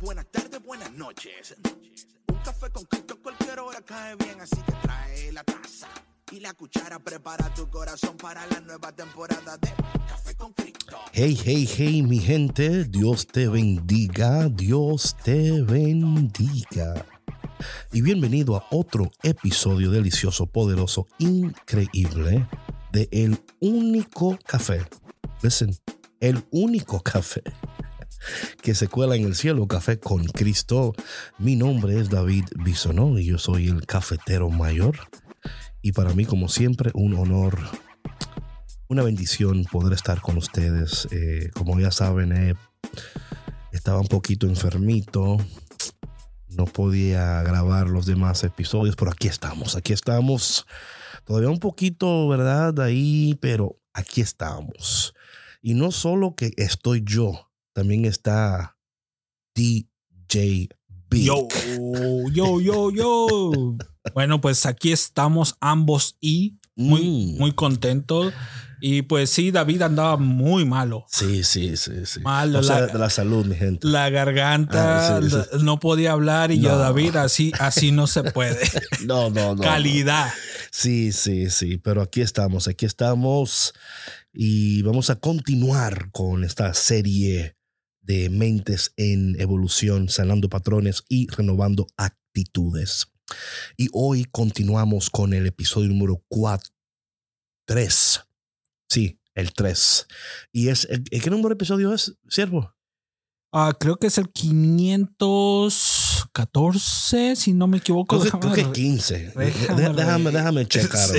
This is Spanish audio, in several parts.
buenas tardes, buenas noches. Un café con Cristo a cualquier hora cae bien, así que trae la taza y la cuchara. Prepara tu corazón para la nueva temporada de Café con Cristo. Hey, hey, hey, mi gente, Dios te bendiga, Dios te bendiga. Y bienvenido a otro episodio delicioso, poderoso, increíble de El Único Café. Listen, El Único Café que se cuela en el cielo, Café con Cristo. Mi nombre es David Bisonó y yo soy el cafetero mayor. Y para mí, como siempre, un honor, una bendición poder estar con ustedes. Eh, como ya saben, eh, estaba un poquito enfermito. No podía grabar los demás episodios, pero aquí estamos, aquí estamos. Todavía un poquito, ¿verdad? Ahí, pero aquí estamos. Y no solo que estoy yo, también está DJ B. Yo, yo, yo, yo. bueno, pues aquí estamos ambos y muy, Mm. muy contentos. Y pues sí, David andaba muy malo. Sí, sí, sí, sí. Malo, O sea, la- de la salud, mi gente. La garganta Ah, sí, sí. la- no podía hablar y yo. David, así, así no se puede. No, no, no. Calidad. Sí, sí, sí, pero aquí estamos, aquí estamos y vamos a continuar con esta serie de mentes en evolución, sanando patrones y renovando actitudes. Y hoy continuamos con el episodio número 4, 3. Sí, el 3. ¿Y es, el- ¿qué número de episodio es, siervo? Ah, creo que es el 514, si no me equivoco. Creo que, Déjame- 15. déjame Déjame, déjame, checar, Sí.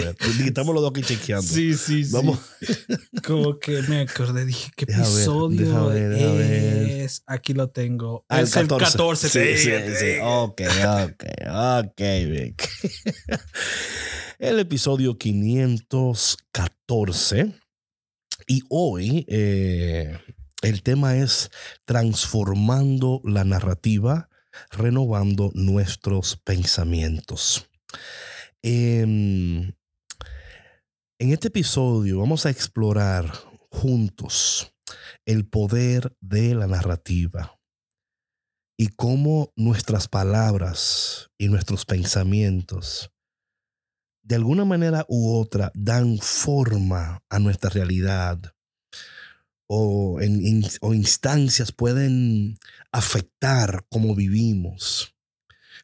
los dos aquí chequeando. Sí, sí, sí. Vamos. Como que me acordé, dije, ¿qué Deja episodio ver, ver. es? Aquí lo tengo. Ah, es el 14. Sí, te sí, dije, te sí. dije. Ok, ok, ok, Vic. El episodio 514. Y hoy eh, el tema es transformando la narrativa, renovando nuestros pensamientos. Em, en este episodio vamos a explorar juntos el poder de la narrativa y cómo nuestras palabras y nuestros pensamientos de alguna manera u otra dan forma a nuestra realidad o, en, o instancias pueden afectar cómo vivimos,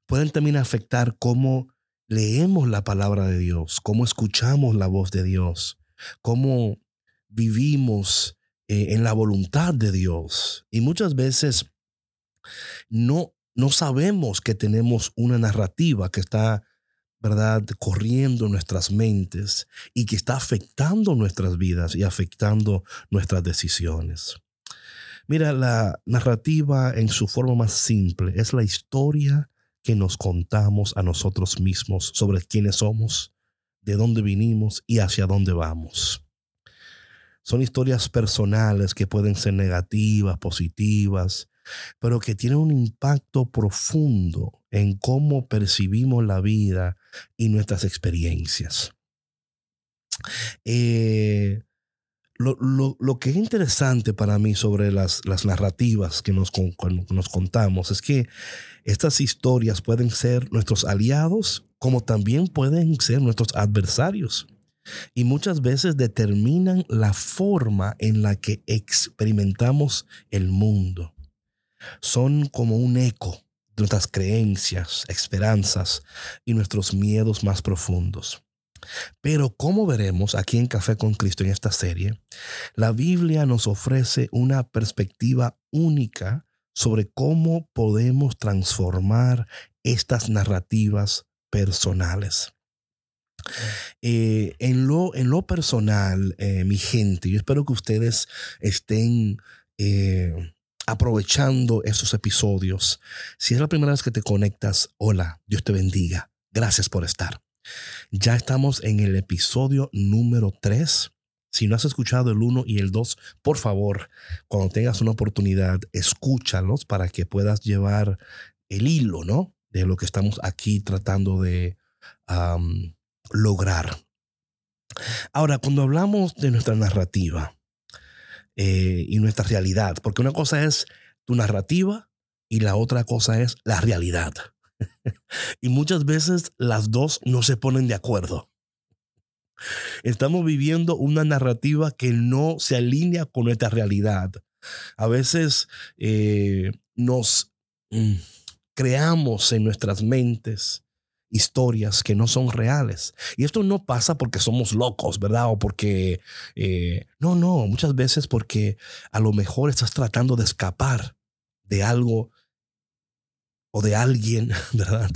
pueden también afectar cómo leemos la palabra de Dios, cómo escuchamos la voz de Dios, cómo vivimos eh, en la voluntad de Dios. Y muchas veces no, no sabemos que tenemos una narrativa que está, ¿verdad?, corriendo en nuestras mentes y que está afectando nuestras vidas y afectando nuestras decisiones. Mira, la narrativa en su forma más simple es la historia que nos contamos a nosotros mismos sobre quiénes somos, de dónde vinimos y hacia dónde vamos. Son historias personales que pueden ser negativas, positivas, pero que tienen un impacto profundo en cómo percibimos la vida y nuestras experiencias. Eh, lo, lo- lo que es interesante para mí sobre las, las narrativas que nos, con- nos contamos es que estas historias pueden ser nuestros aliados como también pueden ser nuestros adversarios y muchas veces determinan la forma en la que experimentamos el mundo. Son como un eco de nuestras creencias, esperanzas y nuestros miedos más profundos. Pero como veremos aquí en Café con Cristo en esta serie, la Biblia nos ofrece una perspectiva única sobre cómo podemos transformar estas narrativas personales. Eh, en, lo, en lo personal, eh, mi gente, yo espero que ustedes estén eh, aprovechando esos episodios. Si es la primera vez que te conectas, hola, Dios te bendiga. Gracias por estar. Ya estamos en el episodio número 3. Si no has escuchado el 1 y el 2, por favor, cuando tengas una oportunidad, escúchalos para que puedas llevar el hilo, ¿no? De lo que estamos aquí tratando de lograr. Ahora, cuando hablamos de nuestra narrativa eh, y nuestra realidad, porque una cosa es tu narrativa y la otra cosa es la realidad. y muchas veces las dos no se ponen de acuerdo. Estamos viviendo una narrativa que no se alinea con nuestra realidad. A veces eh, nos mm, creamos en nuestras mentes historias que no son reales. Y esto no pasa porque somos locos, ¿verdad? O porque... Eh, no, no, muchas veces porque a lo mejor estás tratando de escapar de algo o de alguien, ¿verdad?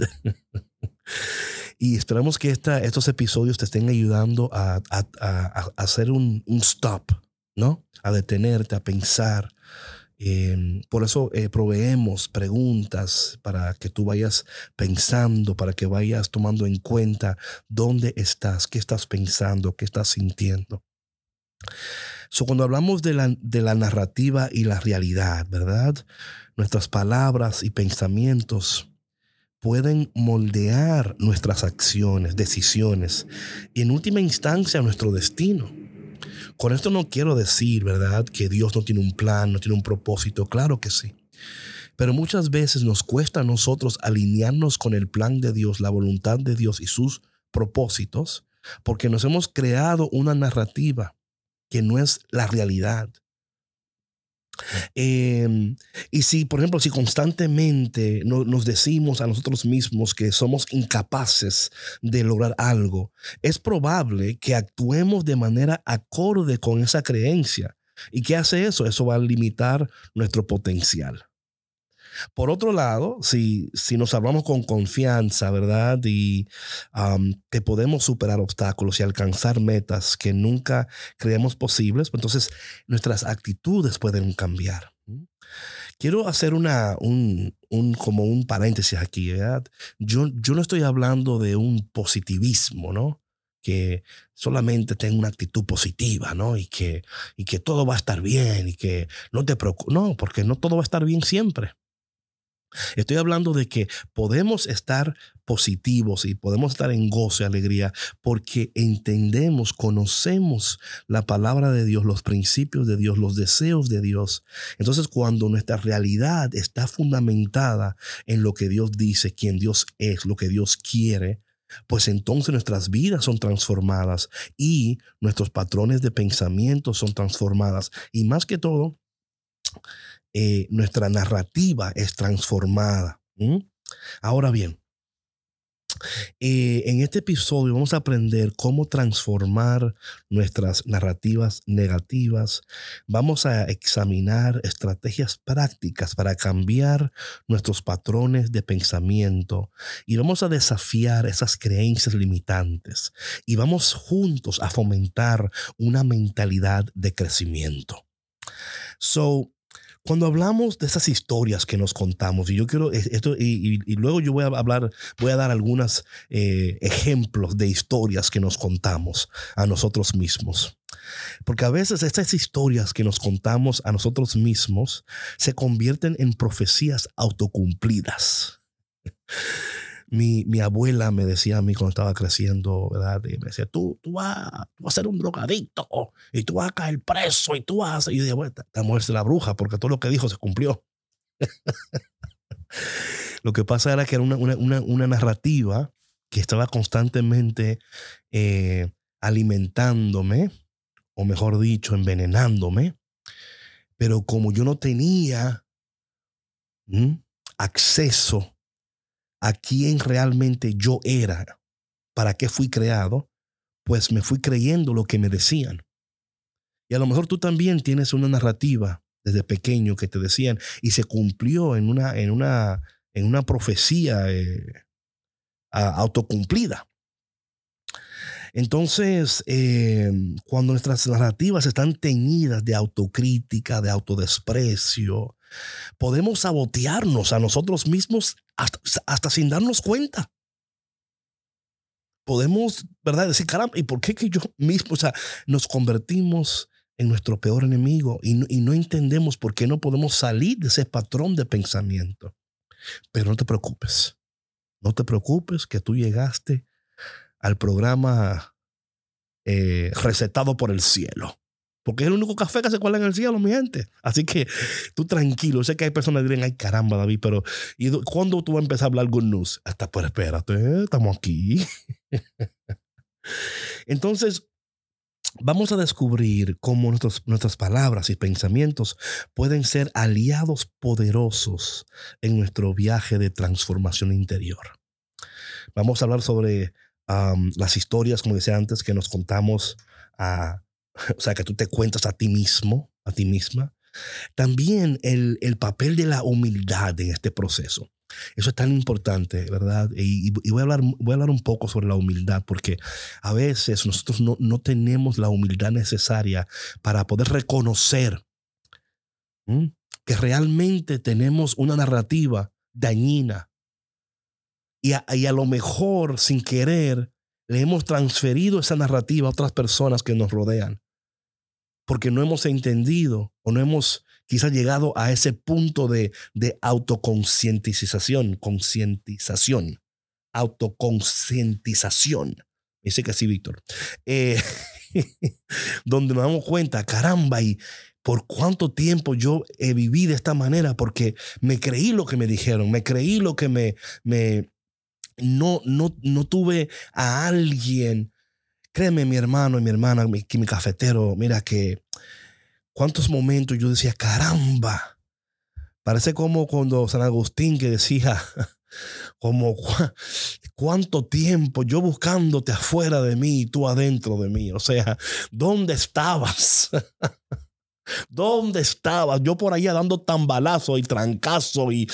y esperamos que esta, estos episodios te estén ayudando a, hacer un, stop, ¿no? A detenerte, a pensar. Em, por eso eh, proveemos preguntas para que tú vayas pensando, para que vayas tomando en cuenta dónde estás, qué estás pensando, qué estás sintiendo. So, cuando hablamos de la, de la narrativa y la realidad, ¿verdad? Nuestras palabras y pensamientos pueden moldear nuestras acciones, decisiones y en última instancia nuestro destino. Con esto no quiero decir, ¿verdad?, que Dios no tiene un plan, no tiene un propósito, claro que sí. Pero muchas veces nos cuesta a nosotros alinearnos con el plan de Dios, la voluntad de Dios y sus propósitos, porque nos hemos creado una narrativa que no es la realidad. Em, y si, por ejemplo, si constantemente nos decimos a nosotros mismos que somos incapaces de lograr algo, es probable que actuemos de manera acorde con esa creencia. ¿Y qué hace eso? Eso va a limitar nuestro potencial. Por otro lado, si, si nos hablamos con confianza, ¿verdad? Y que podemos superar obstáculos y alcanzar metas que nunca creemos posibles, pues entonces nuestras actitudes pueden cambiar. Quiero hacer una, un, un, como un paréntesis aquí, ¿verdad? Yo, yo no estoy hablando de un positivismo, ¿no? que solamente tenga una actitud positiva, ¿no? Y que, y que todo va a estar bien y que no te preocupes. No, porque no todo va a estar bien siempre. Estoy hablando de que podemos estar positivos y podemos estar en gozo y alegría porque entendemos, conocemos la palabra de Dios, los principios de Dios, los deseos de Dios. Entonces, cuando nuestra realidad está fundamentada en lo que Dios dice, quién Dios es, lo que Dios quiere, pues entonces nuestras vidas son transformadas y nuestros patrones de pensamiento son transformadas. Y más que todo, eh, nuestra narrativa es transformada. Ahora bien, eh, en este episodio vamos a aprender cómo transformar nuestras narrativas negativas. Vamos a examinar estrategias prácticas para cambiar nuestros patrones de pensamiento y vamos a desafiar esas creencias limitantes y vamos juntos a fomentar una mentalidad de crecimiento. So, cuando hablamos de esas historias que nos contamos, y yo quiero esto, y, luego yo voy a hablar, voy a dar algunos eh, ejemplos de historias que nos contamos a nosotros mismos. Porque a veces estas historias que nos contamos a nosotros mismos se convierten en profecías autocumplidas mi, mi, abuela me decía a mí cuando estaba creciendo, ¿verdad? Y me decía, tú, tú, vas, a ser un drogadicto y tú vas a caer preso y tú vas a... Y yo dije, bueno, esta mujer es la bruja porque todo lo que dijo se cumplió. lo que pasa era que era una, una, una narrativa que estaba constantemente eh, alimentándome, o mejor dicho, envenenándome. Pero como yo no tenía acceso a quién realmente yo era, para qué fui creado, pues me fui creyendo lo que me decían. Y a lo mejor tú también tienes una narrativa desde pequeño que te decían y se cumplió en una, en una, en una profecía eh, autocumplida. Entonces, eh, cuando nuestras narrativas están teñidas de autocrítica, de autodesprecio, podemos sabotearnos a nosotros mismos hasta, sin darnos cuenta. Podemos, ¿verdad? Decir, caramba, ¿y por qué que yo mismo, o sea, nos convertimos en nuestro peor enemigo y y no entendemos por qué no podemos salir de ese patrón de pensamiento? Pero no te preocupes. No te preocupes que tú llegaste al programa eh, recetado por el cielo. Porque es el único café que se cuela en el cielo, mi gente. Así que tú tranquilo. Sé que hay personas que dirán, ay caramba, David, pero ¿y cuándo tú vas a empezar a hablar good news? Hasta, pues espérate, estamos aquí. Entonces, vamos a descubrir cómo nuestras palabras y pensamientos pueden ser aliados poderosos en nuestro viaje de transformación interior. Vamos a hablar sobre las historias, como decía antes, que nos contamos a, o sea, que tú te cuentas a ti mismo, a ti misma. También el, el papel de la humildad en este proceso. Eso es tan importante, ¿verdad? Y, voy, a hablar, voy a hablar un poco sobre la humildad, porque a veces nosotros no, no tenemos la humildad necesaria para poder reconocer que realmente tenemos una narrativa dañina. Y a, y a lo mejor, sin querer, le hemos transferido esa narrativa a otras personas que nos rodean. Porque no hemos entendido o no hemos quizás llegado a ese punto de, de autoconcientización, concientización, autoconcientización. Dice que sí, Víctor. Eh, donde nos damos cuenta, caramba, y por cuánto tiempo yo he vivido de esta manera, porque me creí lo que me dijeron, me creí lo que me, me no, no, no tuve a alguien. Créeme, mi hermano y mi hermana, mi, mi cafetero, mira que cuántos momentos yo decía, caramba. Parece como cuando San Agustín que decía, como cuánto tiempo yo buscándote afuera de mí y tú adentro de mí. O sea, ¿dónde estabas? ¿Dónde estabas? Yo por allá dando tambalazo y trancazo y,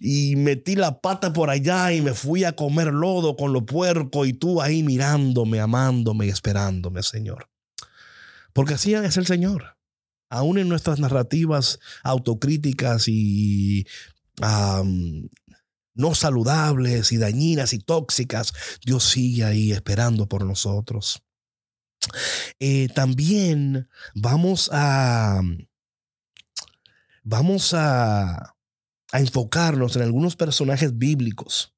y metí la pata por allá y me fui a comer lodo con los puercos y tú ahí mirándome, amándome y esperándome, Señor. Porque así es el Señor aún en nuestras narrativas autocríticas y no saludables y dañinas y tóxicas, Dios sigue ahí esperando por nosotros. Eh, también vamos a vamos a, enfocarnos en algunos personajes bíblicos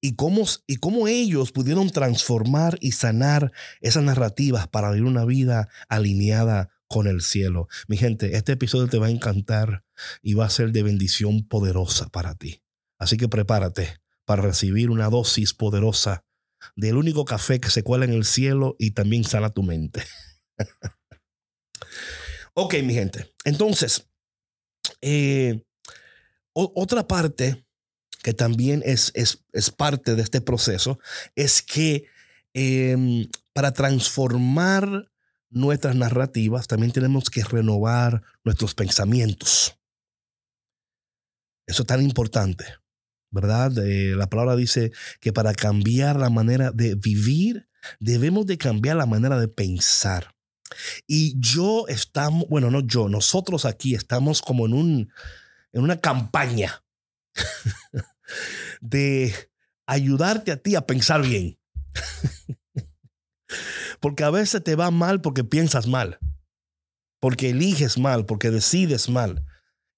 y cómo, y cómo ellos pudieron transformar y sanar esas narrativas para vivir una vida alineada con el cielo. Mi gente, este episodio te va a encantar y va a ser de bendición poderosa para ti. Así que prepárate para recibir una dosis poderosa del único café que se cuela en el cielo y también sana tu mente. ok, mi gente. Entonces, eh, otra parte que también es, es, es, parte de este proceso es que em, para transformar nuestras narrativas, también tenemos que renovar nuestros pensamientos. Eso es tan importante, ¿verdad? Eh, la palabra dice que para cambiar la manera de vivir, debemos de cambiar la manera de pensar. Y yo estamos, bueno, no yo, nosotros aquí estamos como en, un, en una campaña de ayudarte a ti a pensar bien. Porque a veces te va mal porque piensas mal, porque eliges mal, porque decides mal.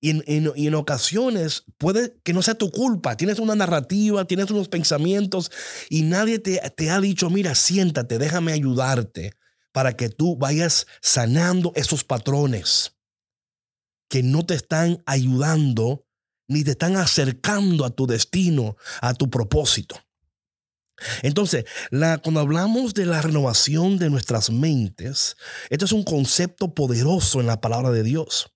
Y en, ocasiones puede que no sea tu culpa. Tienes una narrativa, tienes unos pensamientos y nadie te, te ha dicho, mira, siéntate, déjame ayudarte para que tú vayas sanando esos patrones que no te están ayudando ni te están acercando a tu destino, a tu propósito. Entonces, la, cuando hablamos de la renovación de nuestras mentes, esto es un concepto poderoso en la palabra de Dios.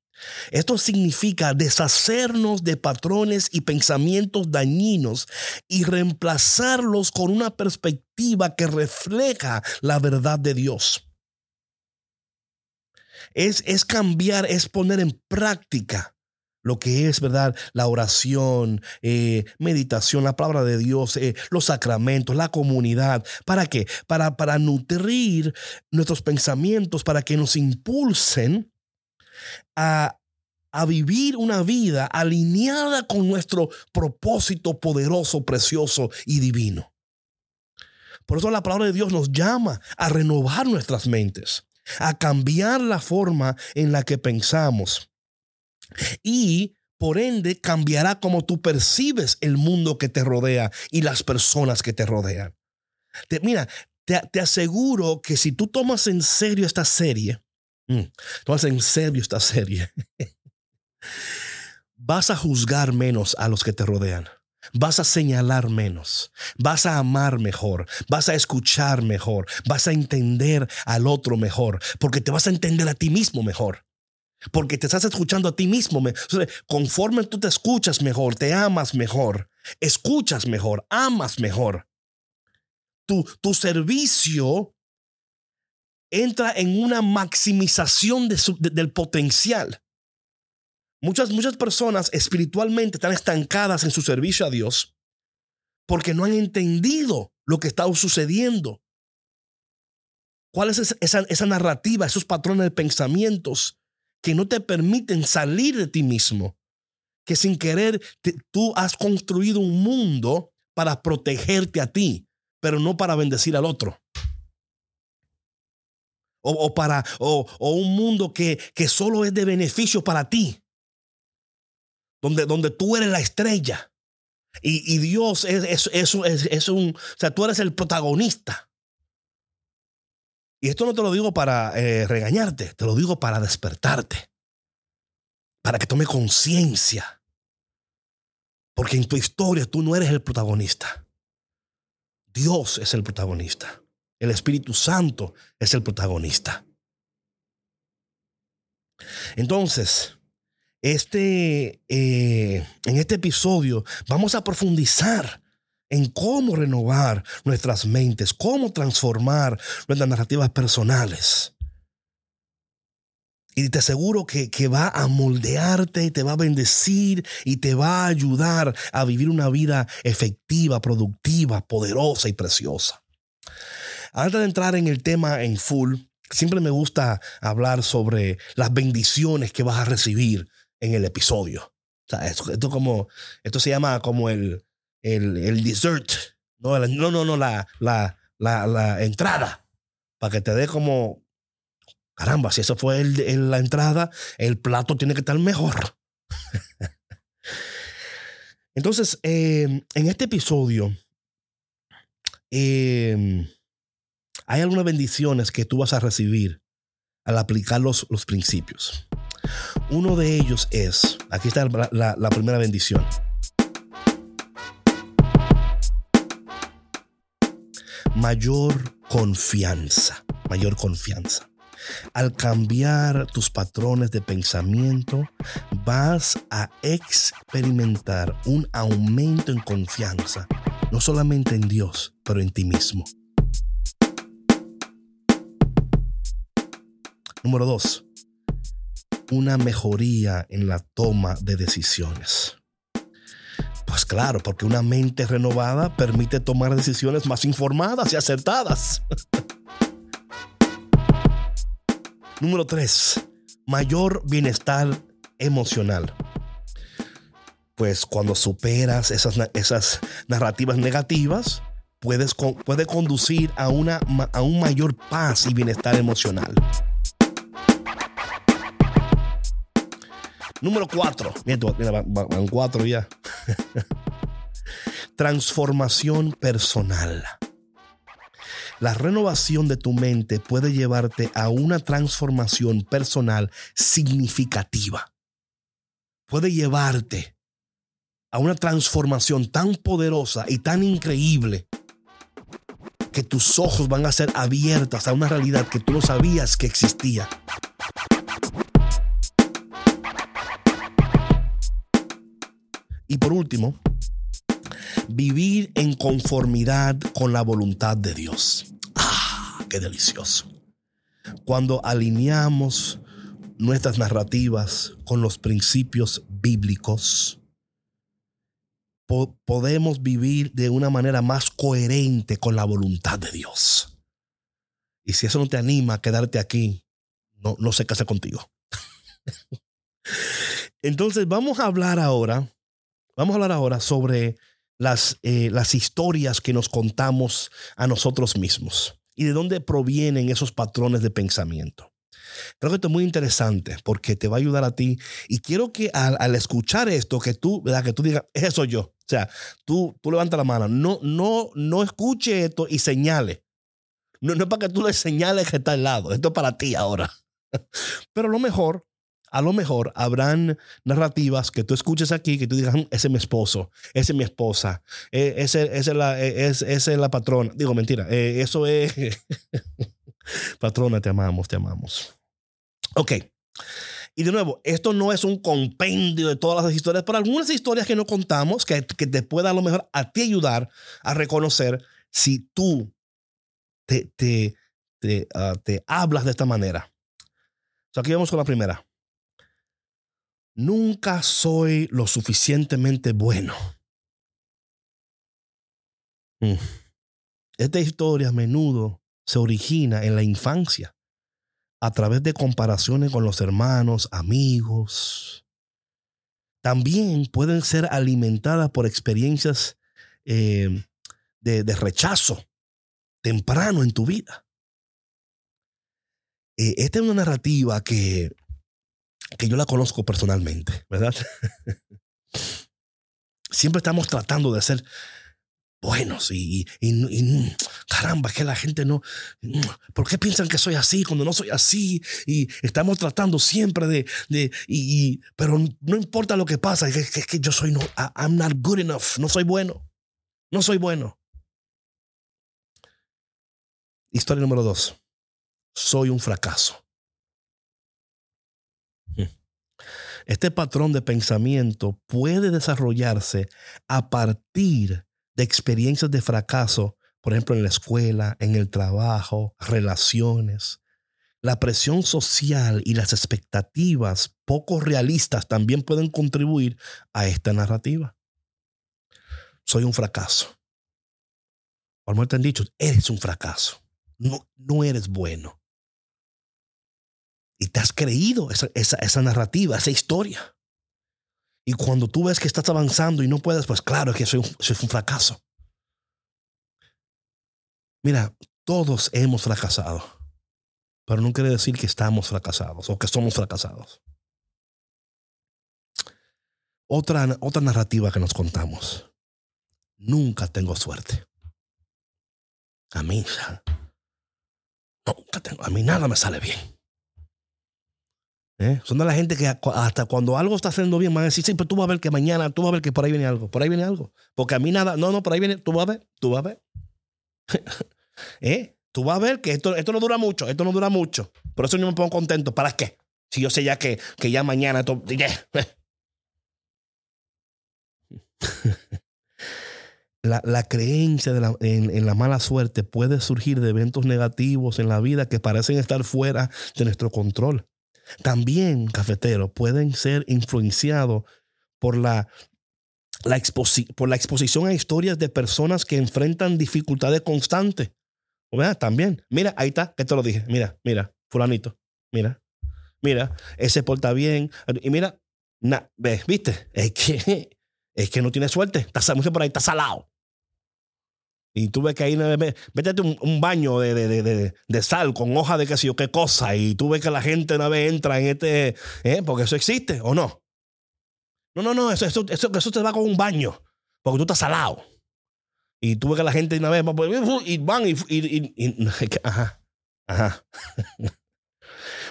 Esto significa deshacernos de patrones y pensamientos dañinos y reemplazarlos con una perspectiva que refleja la verdad de Dios. Es, es cambiar, es poner en práctica lo que es, ¿verdad? La oración, eh, meditación, la palabra de Dios, eh, los sacramentos, la comunidad. ¿Para qué? Para, para nutrir nuestros pensamientos, para que nos impulsen a, a vivir una vida alineada con nuestro propósito poderoso, precioso y divino. Por eso la palabra de Dios nos llama a renovar nuestras mentes, a cambiar la forma en la que pensamos y por ende cambiará como tú percibes el mundo que te rodea y las personas que te rodean. Te, mira, te, te aseguro que si tú tomas en serio esta serie, Mm. Entonces, en serio esta serie. Vas a juzgar menos a los que te rodean. Vas a señalar menos, vas a amar mejor, vas a escuchar mejor, vas a entender al otro mejor, porque te vas a entender a ti mismo mejor. Porque te estás escuchando a ti mismo. Conforme tú te escuchas mejor, te amas mejor, escuchas mejor, amas mejor. Tu, tu servicio entra en una maximización del potencial. Muchas, muchas personas espiritualmente están estancadas en su servicio a Dios porque no han entendido lo que está sucediendo. ¿Cuál es esa, esa narrativa, esos patrones de pensamientos que no te permiten salir de ti mismo? Que sin querer tú has construido un mundo para protegerte a ti, pero no para bendecir al otro. O, para, o, un mundo que, que solo es de beneficio para ti donde, donde tú eres la estrella. Y, Dios es, es, es, un, o sea, tú eres el protagonista. Y esto no te lo digo para eh, regañarte, te lo digo para despertarte, para que tome conciencia. Porque en tu historia tú no eres el protagonista. Dios es el protagonista. El Espíritu Santo es el protagonista. Entonces, este, eh, en este episodio vamos a profundizar en cómo renovar nuestras mentes, cómo transformar nuestras narrativas personales. Y te aseguro que, que, va a moldearte, te va a bendecir y te va a ayudar a vivir una vida efectiva, productiva, poderosa y preciosa. Antes de entrar en el tema en full, siempre me gusta hablar sobre las bendiciones que vas a recibir en el episodio. O sea, esto, como, esto se llama como el, el, el dessert. No, no, no, la, la, la, la, entrada. Para que te dé como, caramba, si eso fue el, la entrada, el plato tiene que estar mejor. Entonces, eh, en este episodio, eh, hay algunas bendiciones que tú vas a recibir al aplicar los, los principios. Uno de ellos es, aquí está la, primera bendición. Mayor confianza, mayor confianza. Al cambiar tus patrones de pensamiento, vas a experimentar un aumento en confianza, no solamente en Dios, pero en ti mismo. Número dos, una mejoría en la toma de decisiones. Pues claro, porque una mente renovada permite tomar decisiones más informadas y acertadas. Número 3. Mayor bienestar emocional. Pues cuando superas esas, esas narrativas negativas, puedes, puede conducir a, una, a un mayor paz y bienestar emocional. Número cuatro. Mira, van cuatro ya. Transformación personal. La renovación de tu mente puede llevarte a una transformación personal significativa. Puede llevarte a una transformación tan poderosa y tan increíble que tus ojos van a ser abiertas a una realidad que tú no sabías que existía. Y por último, vivir en conformidad con la voluntad de Dios. ¡Ah, qué delicioso! Cuando alineamos nuestras narrativas con los principios bíblicos, podemos vivir de una manera más coherente con la voluntad de Dios. Y si eso no te anima a quedarte aquí, no, no sé qué hacer contigo. Entonces vamos a hablar ahora Vamos a hablar ahora sobre las, eh, las historias que nos contamos a nosotros mismos y de dónde provienen esos patrones de pensamiento. Creo que esto es muy interesante porque te va a ayudar a ti y quiero que al, escuchar esto, que tú, ¿verdad? que tú digas, eso yo. O sea, tú, tú levanta la mano, no, no, no escuche esto y señale. No, no es para que tú le señales que está al lado, esto es para ti ahora. Pero lo mejor a lo mejor habrán narrativas que tú escuches aquí que tú digas, "Mm, ese es mi esposo, ese es mi esposa, eh, ese, ese es la, eh, es, esa es la patrona. Digo, mentira, eh, eso es... patrona, te amamos, te amamos. Ok. Y de nuevo, esto no es un compendio de todas las historias, pero algunas historias que no contamos que, que te pueda a lo mejor a ti ayudar a reconocer si tú te, te, te, ah, te hablas de esta manera. So, aquí vamos con la primera. Nunca soy lo suficientemente bueno. Mm. Esta historia a menudo se origina en la infancia a través de comparaciones con los hermanos, amigos. También pueden ser alimentadas por experiencias eh, de, rechazo temprano en tu vida. Eh, esta es una narrativa que, que yo la conozco personalmente, ¿verdad? Siempre estamos tratando de ser buenos y, caramba, que la gente no, ¿por qué piensan que soy así cuando no soy así? Y estamos tratando siempre de, de y, pero no importa lo que pasa, es que, es que yo soy no, I'm not good enough, no soy bueno, no soy bueno. Historia número dos, soy un fracaso. Este patrón de pensamiento puede desarrollarse a partir de experiencias de fracaso, por ejemplo, en la escuela, en el trabajo, relaciones. La presión social y las expectativas poco realistas también pueden contribuir a esta narrativa. Soy un fracaso. Como te han dicho, eres un fracaso. No, no eres bueno. Y te has creído esa, esa, narrativa, esa historia. Y cuando tú ves que estás avanzando y no puedes, pues claro es que un, soy un fracaso. Mira, todos hemos fracasado, pero no quiere decir que estamos fracasados o que somos fracasados. Otra, otra narrativa que nos contamos. Nunca tengo suerte. A mí, nunca tengo, a mí nada me sale bien. ¿Eh? Son de la gente que hasta cuando algo está haciendo bien van a decir, sí, pero tú vas a ver que mañana, tú vas a ver que por ahí viene algo, por ahí viene algo. Porque a mí nada, no, no, por ahí viene, tú vas a ver, tú vas a ver. ¿Eh? Tú vas a ver que esto, esto no dura mucho, esto no dura mucho. Por eso yo me pongo contento. ¿Para qué? Si yo sé ya que, que ya mañana esto... La, la, creencia en, la mala suerte puede surgir de eventos negativos en la vida que parecen estar fuera de nuestro control. También, cafetero, pueden ser influenciados por la, la, por la exposición a historias de personas que enfrentan dificultades constantes. ¿Verdad? También. Mira, ahí está, que te lo dije. Mira, mira, fulanito. Mira, mira, ese porta bien. Y mira, na, ¿viste? Es que, es que no tiene suerte. Está mucho por ahí, está salado. Y tú ves que ahí, métete un, un baño de, de, de, de, sal con hoja de qué sé yo qué cosa. Y tú ves que la gente una vez entra en este. ¿eh? Porque eso existe o no. No, no, no, eso, eso, eso, eso te va con un baño. Porque tú estás salado. Y tú ves que la gente una vez. Y van y, y ajá. Ajá.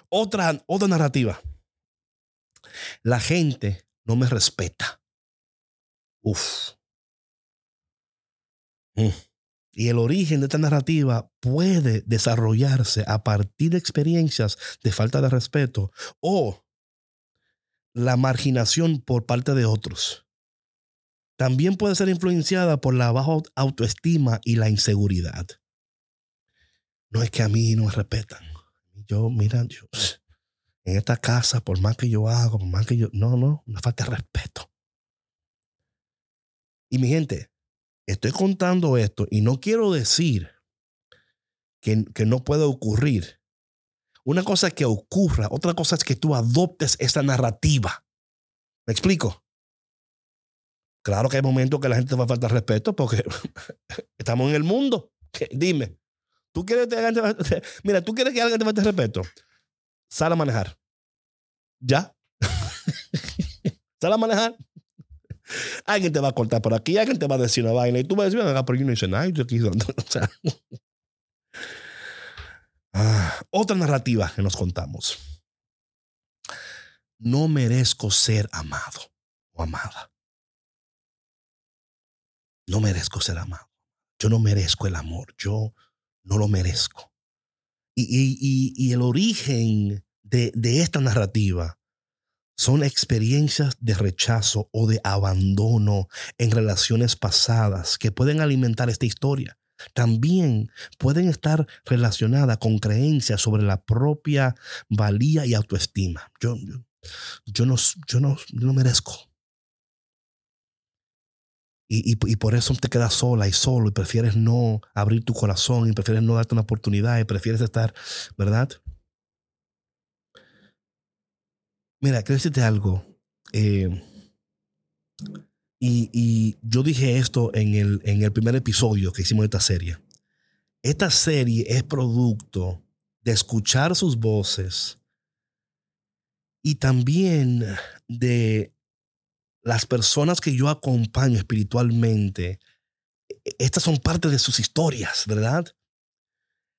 otra, otra narrativa. La gente no me respeta. Uf. Mm. Y el origen de esta narrativa puede desarrollarse a partir de experiencias de falta de respeto o la marginación por parte de otros. También puede ser influenciada por la baja autoestima y la inseguridad. No es que a mí no me respetan. Yo, mira, yo, en esta casa, por más que yo hago, por más que yo... No, no, una falta de respeto. Y mi gente, estoy contando esto y no quiero decir que, que, no puede ocurrir. Una cosa es que ocurra, otra cosa es que tú adoptes esa narrativa. ¿Me explico? Claro que hay momentos que la gente te va a faltar respeto porque estamos en el mundo. Dime, ¿tú quieres que mira, tú quieres que alguien te falte respeto? Sal a manejar. ¿Ya? Sal a manejar alguien te va a cortar por aquí, alguien te va a decir una vaina y tú vas a decir, ah, pero yo no hice nada. Aquí, o ah, otra narrativa que nos contamos. no merezco ser amado o amada. No merezco ser amado. Yo no merezco el amor. Yo no lo merezco. Y, el origen de esta narrativa son experiencias de rechazo o de abandono en relaciones pasadas que pueden alimentar esta historia. También pueden estar relacionadas con creencias sobre la propia valía y autoestima. Yo, yo, no, yo, no, no merezco. Y, y, por eso te quedas sola y solo y prefieres no abrir tu corazón y prefieres no darte una oportunidad y prefieres estar, ¿verdad? Mira, quiero algo. Eh, y, yo dije esto en el, en el primer episodio que hicimos de esta serie. Esta serie es producto de escuchar sus voces y también de las personas que yo acompaño espiritualmente. Estas son parte de sus historias, ¿verdad?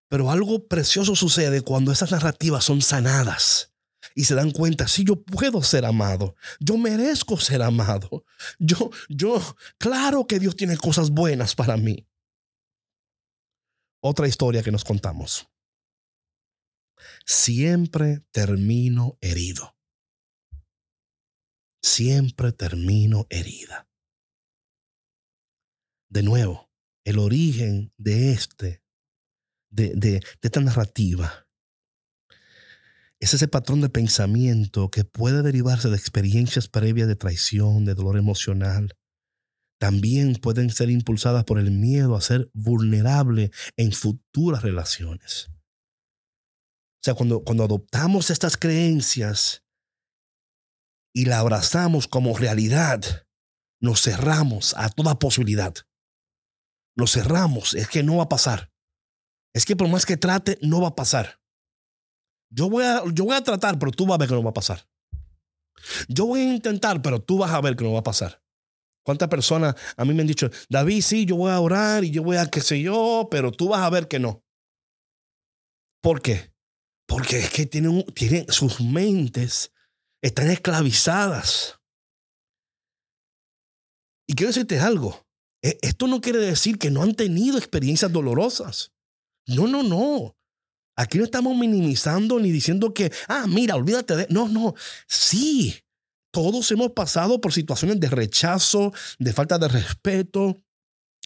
Pero algo precioso sucede cuando esas narrativas son sanadas y se dan cuenta, si yo puedo ser amado, yo merezco ser amado. Yo, yo, claro que Dios tiene cosas buenas para mí. Otra historia que nos contamos. Siempre termino herido. Siempre termino herida. De nuevo, el origen de este, de, de, de esta narrativa es ese patrón de pensamiento que puede derivarse de experiencias previas de traición, de dolor emocional. También pueden ser impulsadas por el miedo a ser vulnerable en futuras relaciones. O sea, cuando, cuando adoptamos estas creencias y la abrazamos como realidad, nos cerramos a toda posibilidad. Nos cerramos, es que no va a pasar. Es que por más que trate, no va a pasar. Yo voy, a, yo voy a tratar, pero tú vas a ver que no va a pasar. Yo voy a intentar, pero tú vas a ver que no va a pasar. ¿Cuántas personas a mí me han dicho, David, sí, yo voy a orar y yo voy a qué sé yo, pero tú vas a ver que no? ¿Por qué? Porque es que tienen, tienen sus mentes están esclavizadas. Y quiero decirte algo. E, esto no quiere decir que no han tenido experiencias dolorosas. No, no, no. Aquí no estamos minimizando ni diciendo que, ah, mira, olvídate de... No, no, sí, todos hemos pasado por situaciones de rechazo, de falta de respeto,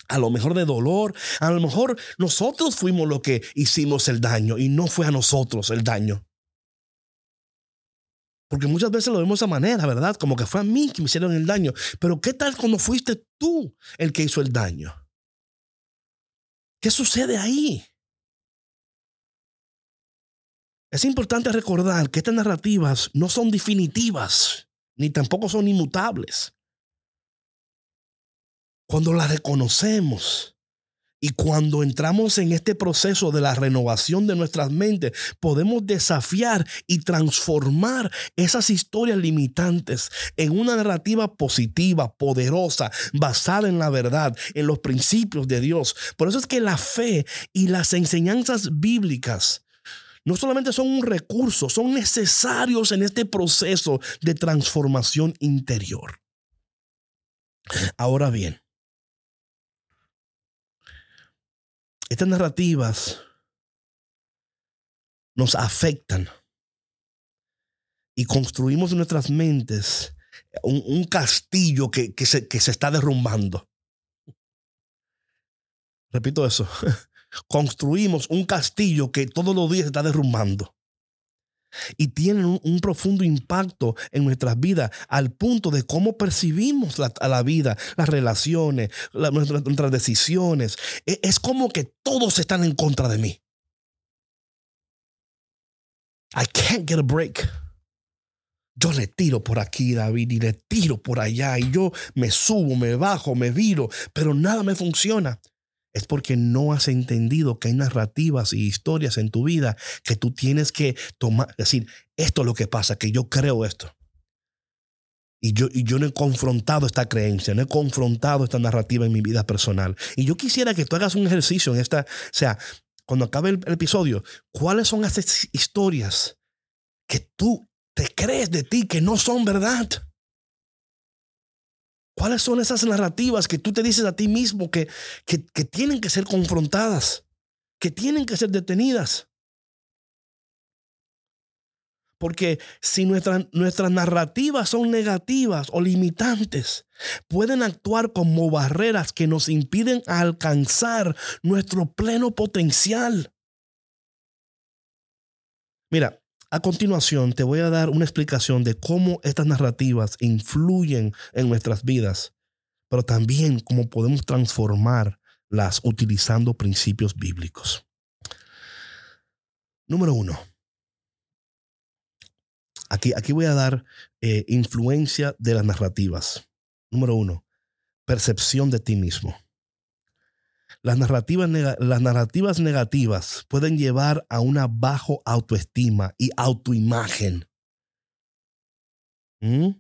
a lo mejor de dolor, a lo mejor nosotros fuimos los que hicimos el daño y no fue a nosotros el daño. Porque muchas veces lo vemos de esa manera, ¿verdad? Como que fue a mí que me hicieron el daño. Pero ¿qué tal cuando fuiste tú el que hizo el daño? ¿Qué sucede ahí? Es importante recordar que estas narrativas no son definitivas, ni tampoco son inmutables. Cuando las reconocemos y cuando entramos en este proceso de la renovación de nuestras mentes, podemos desafiar y transformar esas historias limitantes en una narrativa positiva, poderosa, basada en la verdad, en los principios de Dios. Por eso es que la fe y las enseñanzas bíblicas no solamente son un recurso, son necesarios en este proceso de transformación interior. Ahora bien, estas narrativas nos afectan y construimos en nuestras mentes un, castillo que, se, que se está derrumbando. Repito eso. Construimos un castillo que todos los días está derrumbando. Y tienen un, profundo impacto en nuestras vidas al punto de cómo percibimos la, a la vida, las relaciones, nuestras, decisiones. Es, es como que todos están en contra de mí. I can't get a break. Yo le tiro por aquí, David, y le tiro por allá, y yo me subo, me bajo, me viro, pero nada me funciona es porque no has entendido que hay narrativas y historias en tu vida que tú tienes que tomar, decir, esto es lo que pasa, que yo creo esto. Y yo, y yo no he confrontado esta creencia, no he confrontado esta narrativa en mi vida personal. Y yo quisiera que tú hagas un ejercicio en esta, o sea, cuando acabe el, el episodio, ¿cuáles son esas historias que tú te crees de ti que no son verdad? ¿Cuáles son esas narrativas que tú te dices a ti mismo que, que, tienen que ser confrontadas, que tienen que ser detenidas? Porque si nuestras narrativas son negativas o limitantes, pueden actuar como barreras que nos impiden alcanzar nuestro pleno potencial. Mira, a continuación te voy a dar una explicación de cómo estas narrativas influyen en nuestras vidas, pero también cómo podemos transformarlas utilizando principios bíblicos. Número uno Aquí, aquí voy a dar eh, influencia de las narrativas. Número uno, percepción de ti mismo. Las narrativas, las narrativas negativas pueden llevar a una bajo autoestima y autoimagen. ¿Mm?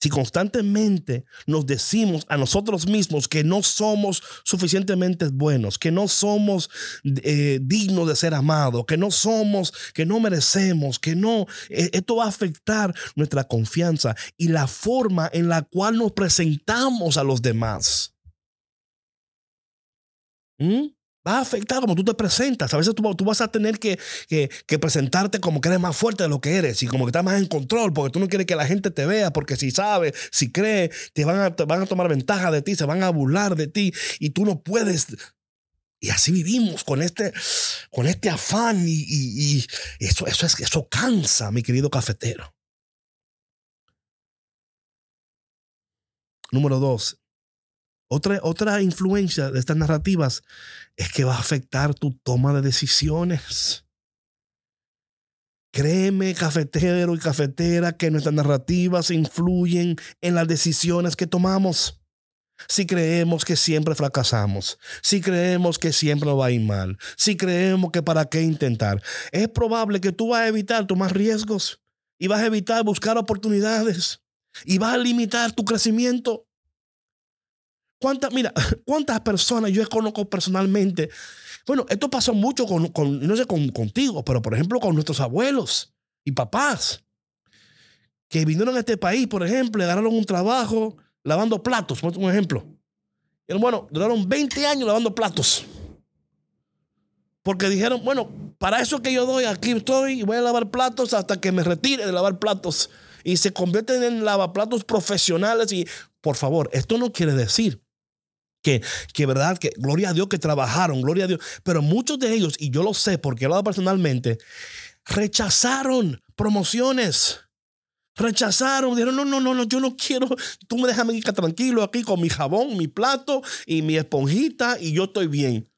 Si constantemente nos decimos a nosotros mismos que no somos suficientemente buenos, que no somos eh, dignos de ser amados, que no somos, que no merecemos, que no, eh, esto va a afectar nuestra confianza y la forma en la cual nos presentamos a los demás. ¿Mm? va a afectar como tú te presentas. A veces tú, vas a tener que, presentarte como que eres más fuerte de lo que eres y como que estás más en control porque tú no quieres que la gente te vea porque si sabe, si cree, te van a, van a tomar ventaja de ti, se van a burlar de ti y tú no puedes. Y así vivimos con este, con este afán y, y, eso, eso, es, eso cansa, mi querido cafetero. Número dos, otra, otra influencia de estas narrativas es que va a afectar tu toma de decisiones. Créeme, cafetero y cafetera, que nuestras narrativas influyen en las decisiones que tomamos. Si creemos que siempre fracasamos, si creemos que siempre va a ir mal, si creemos que para qué intentar, es probable que tú vas a evitar tomar riesgos y vas a evitar buscar oportunidades y vas a limitar tu crecimiento. ¿Cuántas, mira, cuántas personas yo conozco personalmente? Bueno, esto pasó mucho con, no sé, con, contigo, pero por ejemplo con nuestros abuelos y papás que vinieron a este país, por ejemplo, y agarraron un trabajo lavando platos, un ejemplo. Y bueno, duraron 20 años lavando platos. Porque dijeron, bueno, para eso que yo doy, aquí estoy y voy a lavar platos hasta que me retire de lavar platos. Y se convierten en lavaplatos profesionales. Y por favor, esto no quiere decir que, que verdad, que gloria a Dios que trabajaron, gloria a Dios. Pero muchos de ellos, y yo lo sé porque he hablado personalmente, rechazaron promociones. Rechazaron, dijeron, no, no, no, no, yo no quiero, tú me déjame ir tranquilo aquí con mi jabón, mi plato y mi esponjita y yo estoy bien.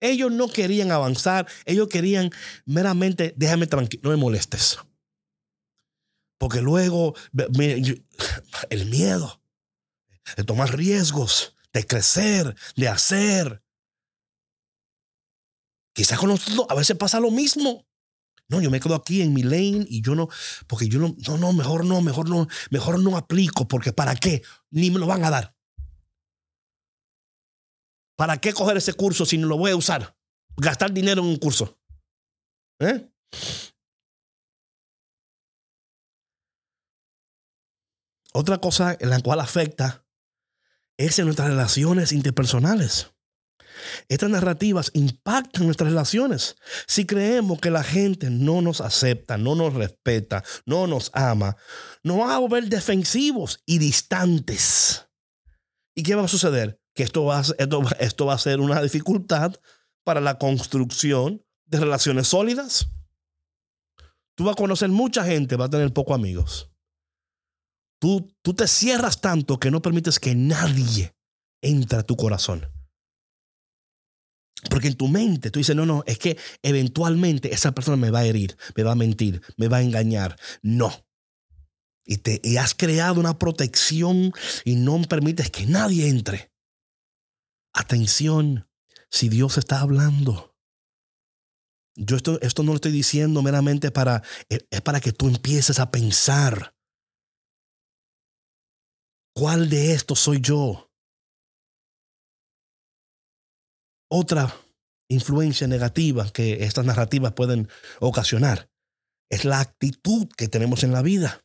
Ellos no querían avanzar, ellos querían meramente, déjame tranquilo, no me molestes. Porque luego el miedo de tomar riesgos, de crecer, de hacer. Quizás con nosotros a veces pasa lo mismo. No, yo me quedo aquí en mi lane y yo no, porque yo no, no, no, mejor no, mejor no, mejor no aplico, porque ¿para qué? Ni me lo van a dar. ¿Para qué coger ese curso si no lo voy a usar? Gastar dinero en un curso. ¿Eh? Otra cosa en la cual afecta es en nuestras relaciones interpersonales. Estas narrativas impactan nuestras relaciones. Si creemos que la gente no nos acepta, no nos respeta, no nos ama, nos van a volver defensivos y distantes. ¿Y qué va a suceder? Que esto va, esto, esto va a ser una dificultad para la construcción de relaciones sólidas. Tú vas a conocer mucha gente, vas a tener pocos amigos. Tú, tú te cierras tanto que no permites que nadie entre a tu corazón. Porque en tu mente tú dices, no, no, es que eventualmente esa persona me va a herir, me va a mentir, me va a engañar. No. Y, te, y has creado una protección y no permites que nadie entre. Atención, si Dios está hablando. Yo esto, esto no lo estoy diciendo meramente para, es para que tú empieces a pensar. ¿Cuál de estos soy yo? Otra influencia negativa que estas narrativas pueden ocasionar es la actitud que tenemos en la vida.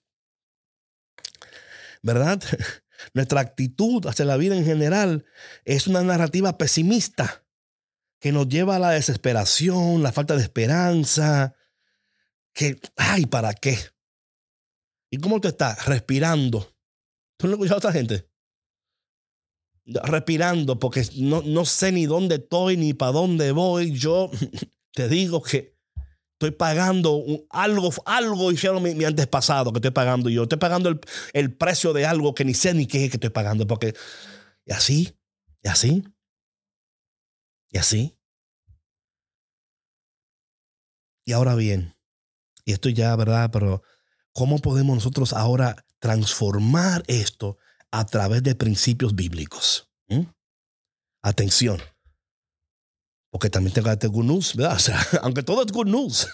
¿Verdad? Nuestra actitud hacia la vida en general es una narrativa pesimista que nos lleva a la desesperación, la falta de esperanza, que, ay, ¿para qué? ¿Y cómo tú estás? Respirando. ¿Tú no has escuchado a esta gente? Respirando porque no, no sé ni dónde estoy ni para dónde voy. Yo te digo que estoy pagando algo, algo hicieron mi, mi antes pasado que estoy pagando yo. Estoy pagando el, el, precio de algo que ni sé ni qué es que estoy pagando. Porque, y así, y así, y así. Y ahora bien, y esto ya, ¿verdad? Pero, ¿cómo podemos nosotros ahora transformar esto a través de principios bíblicos? Atención. Porque también tengo este good news, ¿verdad? Aunque todo es good news.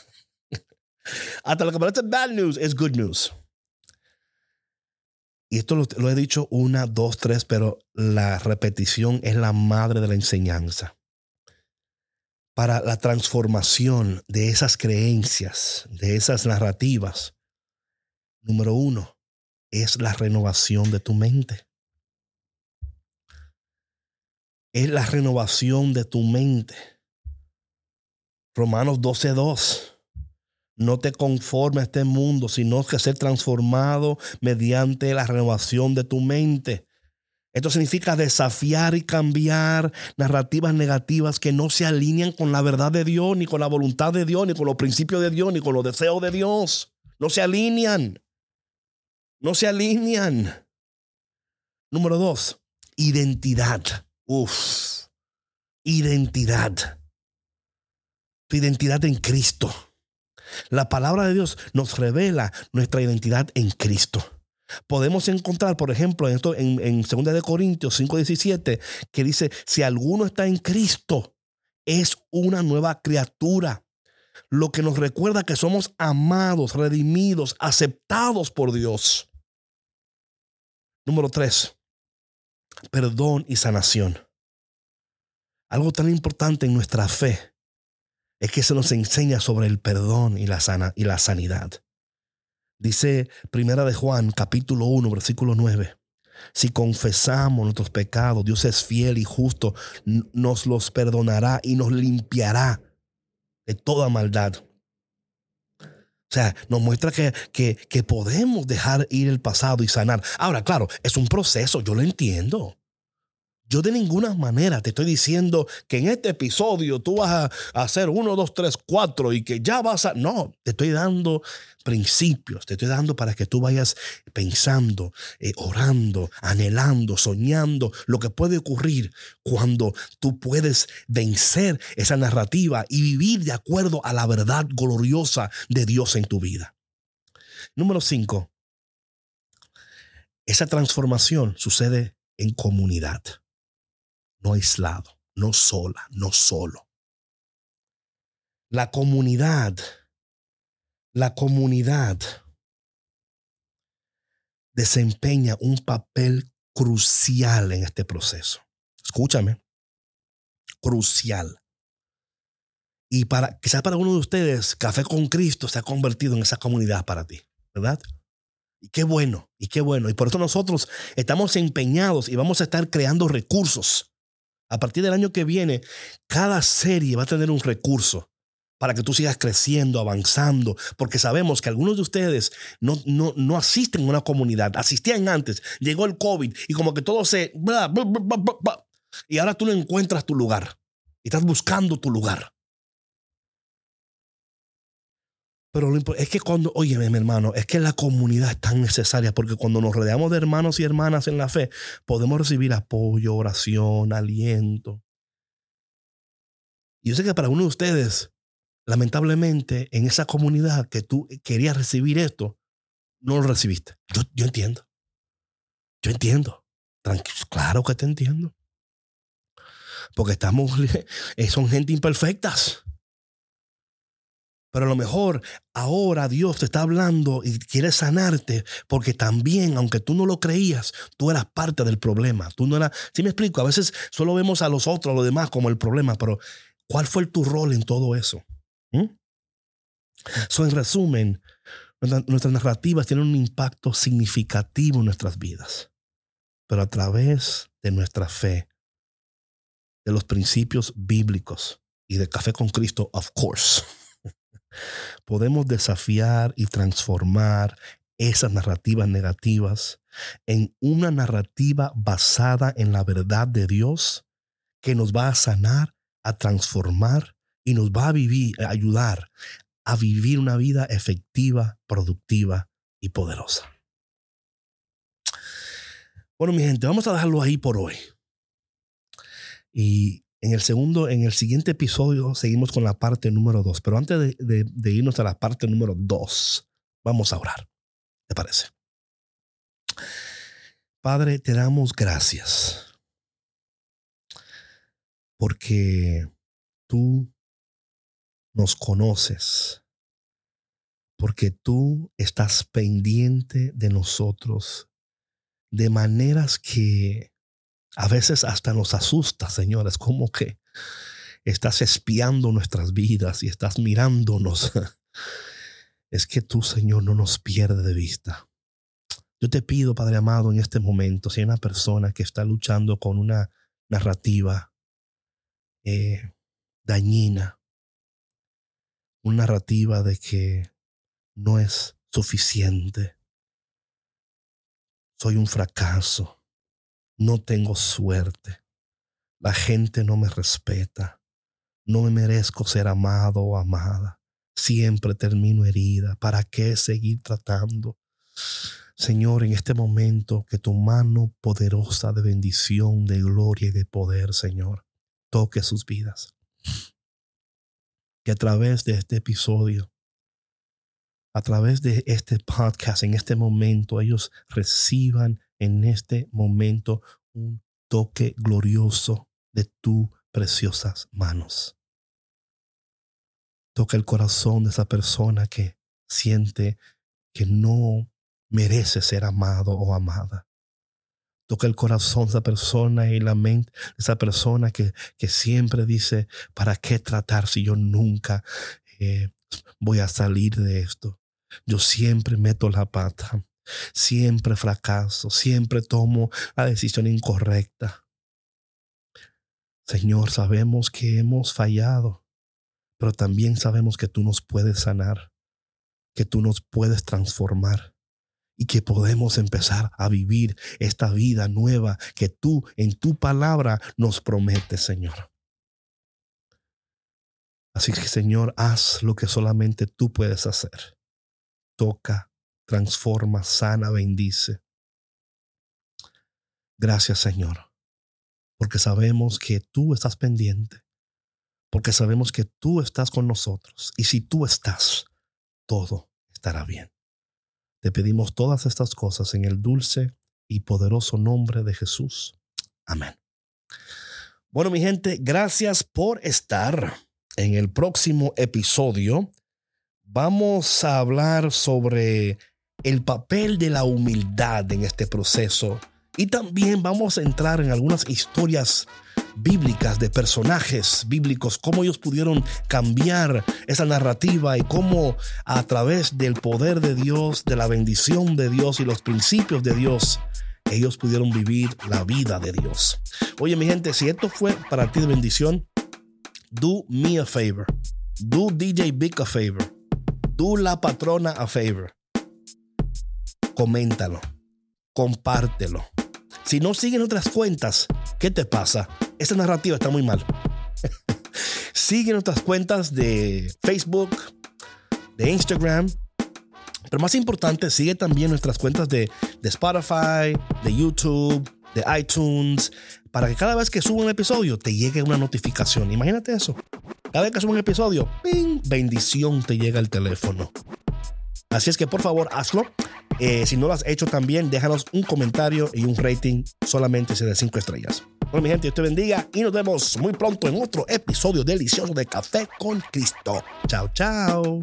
Hasta lo que parece bad news es good news. Y esto lo, he dicho una, dos, tres, pero la repetición es la madre de la enseñanza. Para la transformación de esas creencias, de esas narrativas, número uno, es la renovación de tu mente. Es la renovación de tu mente. Romanos 12:2. No te conformes a este mundo, sino que ser transformado mediante la renovación de tu mente. Esto significa desafiar y cambiar narrativas negativas que no se alinean con la verdad de Dios, ni con la voluntad de Dios, ni con los principios de Dios, ni con los deseos de Dios. No se alinean. No se alinean. Número dos, identidad. Uf, identidad. Tu identidad en Cristo. La palabra de Dios nos revela nuestra identidad en Cristo. Podemos encontrar, por ejemplo, en, esto, en, en 2 de Corintios 5:17, que dice, si alguno está en Cristo, es una nueva criatura. Lo que nos recuerda que somos amados, redimidos, aceptados por Dios. Número 3, perdón y sanación. Algo tan importante en nuestra fe es que se nos enseña sobre el perdón y la, y la sanidad. Dice Primera de Juan, capítulo 1, versículo 9. Si confesamos nuestros pecados, Dios es fiel y justo, nos los perdonará y nos limpiará de toda maldad. O sea, nos muestra que, que, que, podemos dejar ir el pasado y sanar. Ahora, claro, es un proceso, yo lo entiendo. Yo de ninguna manera te estoy diciendo que en este episodio tú vas a hacer uno, dos, tres, cuatro y que ya vas a... No, te estoy dando principios, te estoy dando para que tú vayas pensando, eh, orando, anhelando, soñando lo que puede ocurrir cuando tú puedes vencer esa narrativa y vivir de acuerdo a la verdad gloriosa de Dios en tu vida. Número cinco, esa transformación sucede en comunidad no aislado, no sola, no solo. La comunidad, la comunidad desempeña un papel crucial en este proceso. Escúchame, crucial. Y para, quizás para uno de ustedes, Café con Cristo se ha convertido en esa comunidad para ti, ¿verdad? Y qué bueno, y qué bueno. Y por eso nosotros estamos empeñados y vamos a estar creando recursos a partir del año que viene, cada serie va a tener un recurso para que tú sigas creciendo, avanzando, porque sabemos que algunos de ustedes no, no, no asisten a una comunidad, asistían antes, llegó el COVID y como que todo se... y ahora tú no encuentras tu lugar y estás buscando tu lugar. Pero es que cuando, oye, mi hermano, es que la comunidad es tan necesaria porque cuando nos rodeamos de hermanos y hermanas en la fe, podemos recibir apoyo, oración, aliento. Y yo sé que para uno de ustedes, lamentablemente, en esa comunidad que tú querías recibir esto, no lo recibiste. Yo, yo entiendo. Yo entiendo. Tranquilo, claro que te entiendo. Porque estamos, son gente imperfectas. Pero a lo mejor ahora Dios te está hablando y quiere sanarte porque también, aunque tú no lo creías, tú eras parte del problema. Tú no eras, ¿sí me explico? A veces solo vemos a los otros, a los demás como el problema, pero ¿cuál fue tu rol en todo eso? ¿Mm? So, en resumen, nuestras narrativas tienen un impacto significativo en nuestras vidas, pero a través de nuestra fe, de los principios bíblicos y de Café con Cristo, of course, podemos desafiar y transformar esas narrativas negativas en una narrativa basada en la verdad de Dios que nos va a sanar, a transformar y nos va a vivir, ayudar a vivir una vida efectiva, productiva y poderosa. Bueno, mi gente, vamos a dejarlo ahí por hoy. Y en el segundo, en el siguiente episodio, seguimos con la parte número dos. Pero antes de, de irnos a la parte número dos, vamos a orar. ¿Te parece? Padre, te damos gracias porque tú nos conoces, porque tú estás pendiente de nosotros de maneras que a veces hasta nos asusta, Señor. Es como que estás espiando nuestras vidas y estás mirándonos es que tú, Señor, no nos pierdes de vista. Yo te pido, Padre amado, en este momento, si hay una persona que está luchando con una narrativa eh, dañina, una narrativa de que no es suficiente, soy un fracaso, no tengo suerte, la gente no me respeta, no me merezco ser amado o amada siempre termino herida. ¿Para qué seguir tratando? Señor, en este momento que tu mano poderosa de bendición, de gloria y de poder, Señor, toque sus vidas. Que a través de este episodio, a través de este podcast, en este momento, ellos reciban en este momento un toque glorioso de tus preciosas manos. Toca el corazón de esa persona que siente que no merece ser amado o amada. Toca el corazón de esa persona y la mente de esa persona que, que siempre dice, ¿para qué tratar si yo nunca eh, voy a salir de esto? Yo siempre meto la pata, siempre fracaso, siempre tomo la decisión incorrecta. Señor, sabemos que hemos fallado pero también sabemos que tú nos puedes sanar, que tú nos puedes transformar y que podemos empezar a vivir esta vida nueva que tú en tu palabra nos prometes, Señor. Así que, Señor, haz lo que solamente tú puedes hacer. Toca, transforma, sana, bendice. Gracias, Señor, porque sabemos que tú estás pendiente porque sabemos que tú estás con nosotros. Y si tú estás, todo estará bien. Te pedimos todas estas cosas en el dulce y poderoso nombre de Jesús. Amén. Bueno, mi gente, gracias por estar. En el próximo episodio vamos a hablar sobre el papel de la humildad en este proceso y también vamos a entrar en algunas historias bíblicas de personajes bíblicos, cómo ellos pudieron cambiar esa narrativa y cómo a través del poder de Dios, de la bendición de Dios y los principios de Dios, ellos pudieron vivir la vida de Dios. Oye mi gente, si esto fue para ti de bendición, do me a favor, do DJ Big a favor, do la patrona a favor. Coméntalo, compártelo. Si no siguen otras cuentas, ¿qué te pasa? Esa narrativa está muy mal. Sigue nuestras cuentas de Facebook, de Instagram. Pero más importante, sigue también nuestras cuentas de, de Spotify, de YouTube, de iTunes, para que cada vez que suba un episodio te llegue una notificación. Imagínate eso. Cada vez que suba un episodio, ¡ping! bendición te llega al teléfono. Así es que por favor hazlo. Eh, si no lo has hecho también, déjanos un comentario y un rating solamente de 5 estrellas. Bueno, mi gente, Dios te bendiga y nos vemos muy pronto en otro episodio delicioso de Café con Cristo. Chao, chao.